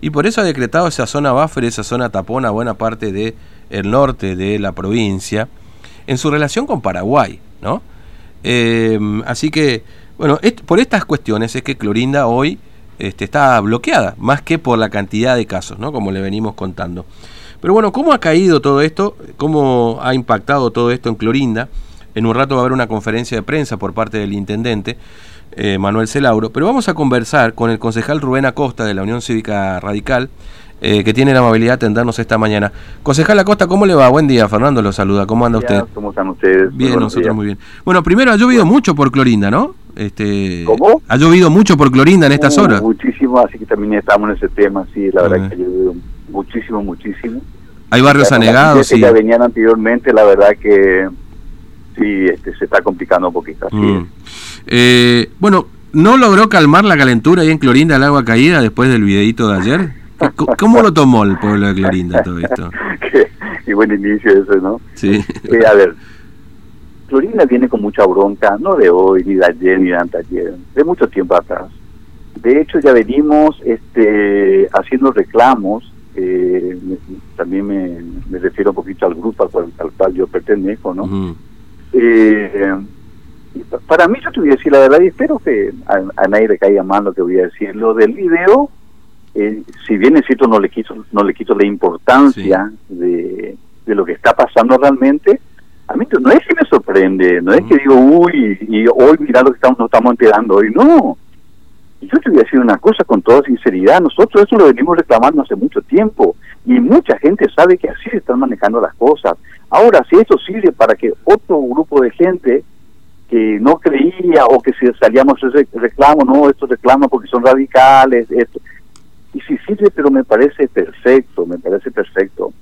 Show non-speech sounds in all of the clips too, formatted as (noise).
y por eso ha decretado esa zona buffer, esa zona tapona, buena parte del el norte de la provincia, en su relación con Paraguay, ¿no? Eh, así que, bueno, por estas cuestiones es que Clorinda hoy este, está bloqueada, más que por la cantidad de casos, ¿no? Como le venimos contando. Pero bueno, ¿cómo ha caído todo esto? ¿Cómo ha impactado todo esto en Clorinda? En un rato va a haber una conferencia de prensa por parte del intendente, eh, Manuel Celauro, pero vamos a conversar con el concejal Rubén Acosta de la Unión Cívica Radical, eh, que tiene la amabilidad de atendernos esta mañana. Concejal Acosta, ¿cómo le va? Buen día, Fernando lo saluda. ¿Cómo anda usted? ¿Cómo están ustedes? Bien, nosotros muy bien. Bueno, primero ha llovido mucho por Clorinda, ¿no? Este, ¿Cómo? Ha llovido mucho por Clorinda en estas uh, horas. Muchísimo, así que también estamos en ese tema, sí, la verdad que ha llovido muchísimo, muchísimo. Hay barrios anegados, sí. ya venían anteriormente, la verdad que sí, este, se está complicando un poquito. Así mm. Eh, bueno, ¿no logró calmar la calentura ahí en Clorinda el agua caída después del videito de ayer? ¿Cómo lo tomó el pueblo de Clorinda todo esto? (laughs) qué, buen inicio eso, ¿no? Sí. Eh, a ver, Clorinda viene con mucha bronca, no de hoy, ni de ayer, ni de anteayer, de mucho tiempo atrás. De hecho, ya venimos este, haciendo reclamos eh, también me, refiero un poquito al grupo al cual, yo pertenezco, ¿no? eh, para mí yo te voy a decir la verdad y espero que a, nadie le caiga mal lo que voy a decir. Lo del video, eh, si bien es cierto no le quito, no le quito la importancia de, de lo que está pasando realmente, a mí no es que me sorprende, no es que digo, uy, y hoy mira lo que estamos, nos estamos enterando hoy, no yo te voy a decir una cosa con toda sinceridad, nosotros eso lo venimos reclamando hace mucho tiempo y mucha gente sabe que así se están manejando las cosas. Ahora, si esto sirve para que otro grupo de gente que no creía o que si salíamos ese reclamo, no, estos reclaman porque son radicales, esto. Y si sirve, pero me parece perfecto, me parece perfecto.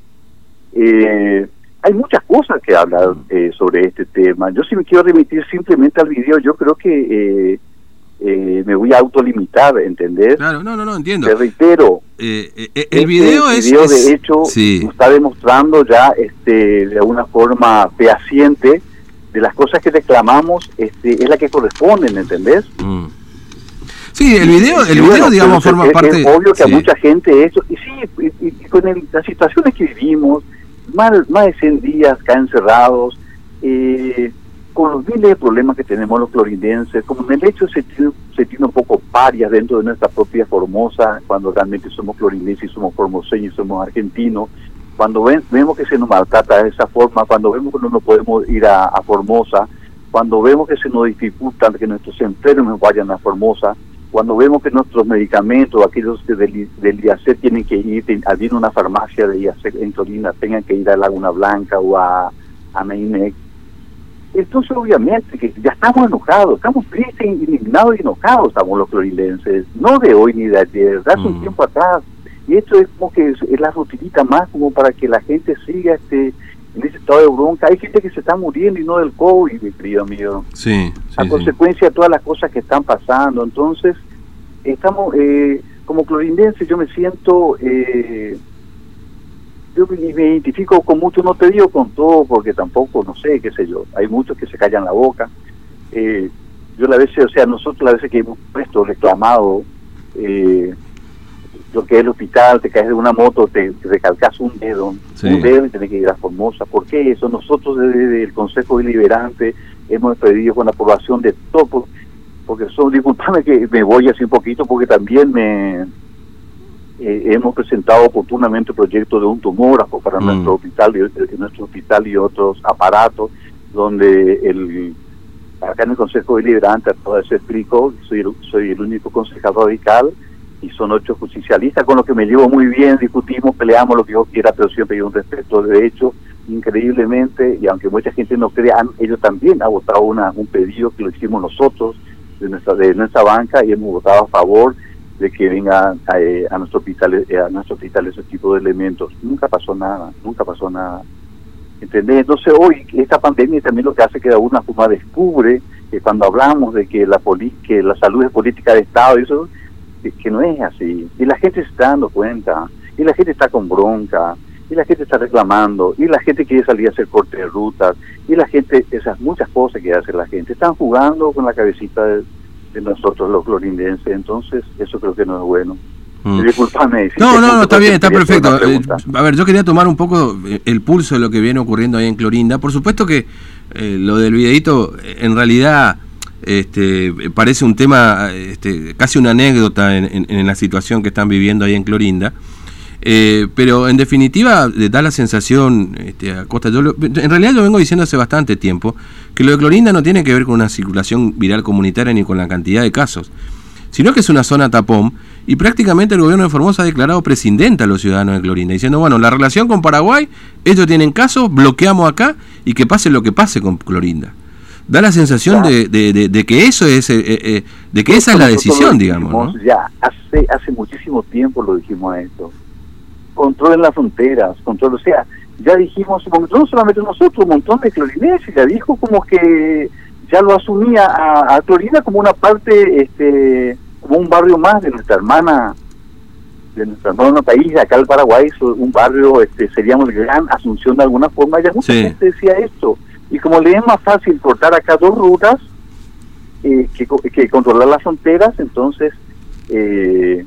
Eh, hay muchas cosas que hablar eh, sobre este tema. Yo si me quiero remitir simplemente al video, yo creo que... Eh, eh, me voy a autolimitar, ¿entendés? Claro, no, no, no, entiendo. Te reitero. Eh, eh, el este video es... Video, de hecho, está demostrando ya este, de alguna forma fehaciente de las cosas que reclamamos, este, es la que corresponden, ¿entendés? Mm. Sí, el video, el video digamos, forma parte... Es obvio que a mucha gente eso... Y sí, y, con las situaciones que vivimos, más, más de 100 días acá encerrados, eh, con los miles de problemas que tenemos los clorindenses, como en el hecho se tiene, se tiene un poco parias dentro de nuestra propia Formosa, cuando realmente somos clorindenses y somos formoseños y somos argentinos, cuando vemos que se nos maltrata de esa forma, cuando vemos que no nos podemos ir a, Formosa, cuando vemos que se nos dificulta que nuestros enfermos vayan a Formosa, cuando vemos que nuestros medicamentos, aquellos del, del IAC tienen que ir, a una farmacia de IAC en Torina, tengan que ir a Laguna Blanca o a, a entonces, obviamente, que ya estamos enojados, estamos tristes, indignados y enojados, estamos los florilenses, no de hoy ni de ayer, de hace un mm. tiempo atrás. Y esto es como que es, la rutinita más como para que la gente siga este en ese estado de bronca. Hay gente que se está muriendo y no del COVID, mi querido amigo. Sí. a consecuencia de todas las cosas que están pasando. Entonces, estamos, eh, como clorindense, yo me siento... Eh, yo me, identifico con mucho, no te digo con todo, porque tampoco, no sé, qué sé yo, hay muchos que se callan la boca. Eh, yo la veces, o sea, nosotros la veces que hemos puesto, reclamado, eh, lo que es el hospital, te caes de una moto, te, recalcas un dedo, un dedo y tenés que ir a Formosa. ¿Por qué eso? Nosotros desde el Consejo Deliberante hemos pedido con la aprobación de todo, porque son, disculpame que me voy así un poquito, porque también me eh, hemos presentado oportunamente el proyecto de un tumógrafo para mm. nuestro hospital y eh, nuestro hospital y otros aparatos donde el acá en el Consejo Deliberante todo eso explico soy soy el único concejal radical y son ocho justicialistas con los que me llevo muy bien discutimos peleamos lo que yo quiera pero siempre hay un respeto de hecho increíblemente y aunque mucha gente no crea ellos también han votado una un pedido que lo hicimos nosotros de nuestra de nuestra banca y hemos votado a favor de que venga eh, a, nuestro hospital eh, a nuestro hospital ese tipo de elementos nunca pasó nada nunca pasó nada ¿entendés? entonces hoy esta pandemia también lo que hace que de alguna forma descubre que cuando hablamos de que la que la salud es política de estado y eso que no es así y la gente se está dando cuenta y la gente está con bronca y la gente está reclamando y la gente quiere salir a hacer corte de rutas y la gente esas muchas cosas que hace la gente están jugando con la cabecita de, nosotros los clorindenses, entonces eso creo que no es bueno. Mm. no, no, no, está bien, está perfecto. Eh, a ver, yo quería tomar un poco eh, el pulso de lo que viene ocurriendo ahí en Clorinda. Por supuesto que eh, lo del videito, en realidad, este, parece un tema, este, casi una anécdota en, la situación que están viviendo ahí en Clorinda. pero en definitiva da la sensación, este, a Costa, yo en realidad lo vengo diciendo hace bastante tiempo, que lo de Clorinda no tiene que ver con una circulación viral comunitaria ni con la cantidad de casos, sino que es una zona tapón y prácticamente el gobierno de Formosa ha declarado prescindente a los ciudadanos de Clorinda, diciendo, bueno, la relación con Paraguay, ellos tienen caso, bloqueamos acá y que pase lo que pase con Clorinda. Da la sensación de, de, que eso es, eh, eh, eh, de que esa es la decisión, digamos. Ya, hace, hace muchísimo tiempo lo dijimos a esto. Controlen las fronteras, control, o sea, ya dijimos, no solamente nosotros, un montón de clorinenses, ya dijo como que ya lo asumía a, a Clorinda como una parte este como un barrio más de nuestra hermana de nuestro hermano país, acá el Paraguay, un barrio, este, seríamos gran Asunción de alguna forma, ya mucha gente decía esto. Y como le es más fácil cortar acá dos rutas eh, que, que, controlar las fronteras, entonces, eh,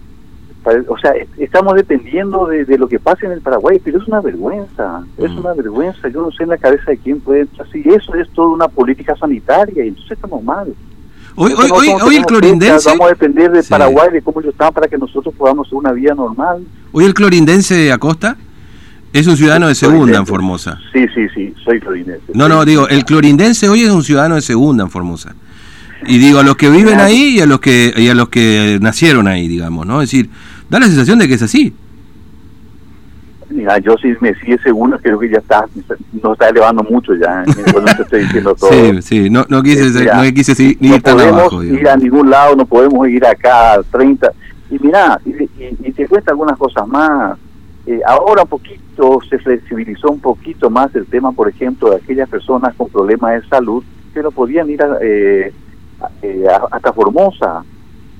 o sea, estamos dependiendo de, lo que pase en el Paraguay, pero es una vergüenza, es mm. una vergüenza. Yo no sé en la cabeza de quién puede entrar así. Eso es toda una política sanitaria, y entonces estamos mal. Hoy, hoy, hoy, el clorindense. Vamos a depender de Paraguay, de cómo ellos están, para que nosotros podamos hacer una vida normal. Hoy el clorindense de Acosta es un ciudadano de segunda en Formosa. Sí, sí, sí, soy clorindense. No, no, digo, el clorindense hoy es un ciudadano de segunda en Formosa. Y digo, a los que viven ahí y a los que, y a los que nacieron ahí, digamos, ¿no? Es decir, da la sensación de que es así. Mira, yo sí me sigue seguro, creo que ya está, no está elevando mucho ya, no te estoy (laughs) diciendo todo. Sí, sí, no, no quise, este, no quise ir no podemos ir a ningún lado, no podemos ir acá a 30. Y mira, y, te cuesta algunas cosas más. Eh, ahora un poquito se flexibilizó un poquito más el tema, por ejemplo, de aquellas personas con problemas de salud que no podían ir a, eh, eh hasta Formosa,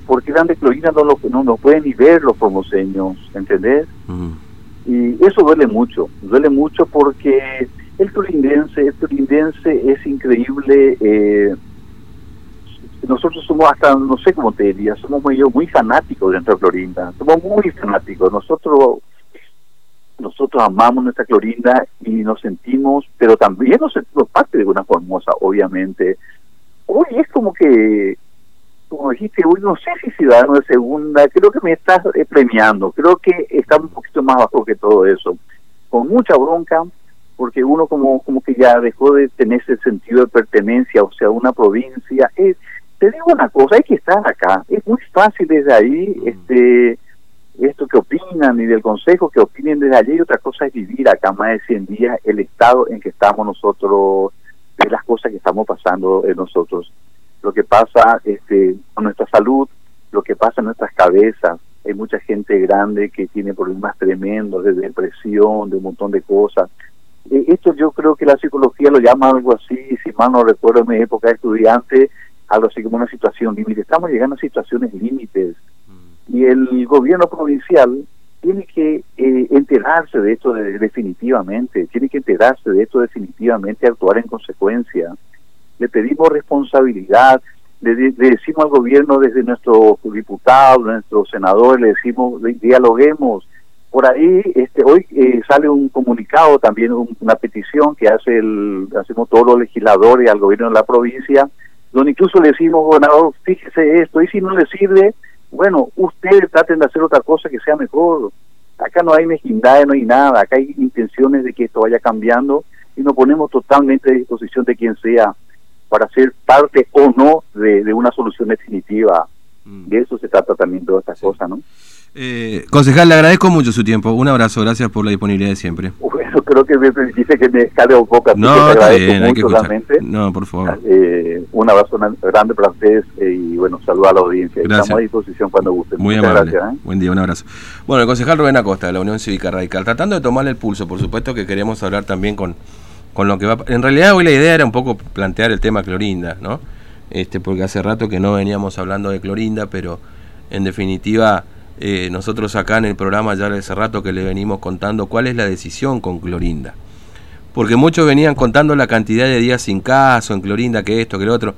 porque eran de Clorina no lo no, no pueden ni ver los formoseños, ¿entendés? Y eso duele mucho, duele mucho porque el turindense, el turindense es increíble. Eh, nosotros somos hasta, no sé cómo te diría, somos muy, muy fanáticos dentro de Clorinda, somos muy fanáticos. Nosotros nosotros amamos nuestra Clorinda y nos sentimos, pero también nos sentimos parte de una Formosa, obviamente. Hoy es como que como dijiste, uy, no sé si ciudadano de segunda, creo que me estás eh, premiando, creo que está un poquito más bajo que todo eso, con mucha bronca, porque uno como como que ya dejó de tener ese sentido de pertenencia, o sea, una provincia. Eh, te digo una cosa, hay que estar acá, es muy fácil desde ahí, mm. este esto que opinan y del consejo que opinen desde allí, y otra cosa es vivir acá más de 100 días el estado en que estamos nosotros, de las cosas que estamos pasando en nosotros lo que pasa este, con nuestra salud, lo que pasa en nuestras cabezas. Hay mucha gente grande que tiene problemas tremendos de depresión, de un montón de cosas. E, esto yo creo que la psicología lo llama algo así, si mal no recuerdo en mi época de estudiante, algo así como una situación límite. Estamos llegando a situaciones límites. Y el gobierno provincial tiene que eh, enterarse de esto definitivamente, tiene que enterarse de esto definitivamente, actuar en consecuencia le pedimos responsabilidad, le, decimos al gobierno desde nuestros diputados, nuestros senadores, le decimos, dialoguemos. Por ahí, este, hoy eh, sale un comunicado, también una petición que hace el, hacemos todos los legisladores al gobierno de la provincia, donde incluso le decimos, gobernador, fíjese esto, y si no le sirve, bueno, ustedes traten de hacer otra cosa que sea mejor. Acá no hay mezquindad, no hay nada, acá hay intenciones de que esto vaya cambiando y nos ponemos totalmente a disposición de quien sea para ser parte o no de, una solución definitiva. Mm. De eso se trata también todas estas cosas, ¿no? Eh, concejal, le agradezco mucho su tiempo. Un abrazo, gracias por la disponibilidad de siempre. (laughs) Bueno, creo que me dice que me sale un poco. No, está bien, hay que No, por favor. Eh, un abrazo grande para ustedes eh, y bueno, saludos a la audiencia. Estamos a disposición cuando gusten. Muy amable. Gracias, ¿eh? Buen día, un abrazo. Bueno, el concejal Rubén Acosta de la Unión Cívica Radical, tratando de tomarle el pulso, por supuesto que queríamos hablar también con con lo que va. En realidad hoy la idea era un poco plantear el tema Clorinda, ¿no? Este, porque hace rato que no veníamos hablando de Clorinda, pero en definitiva eh, nosotros acá en el programa ya hace rato que le venimos contando cuál es la decisión con Clorinda. Porque muchos venían contando la cantidad de días sin caso en Clorinda, que esto, que lo otro.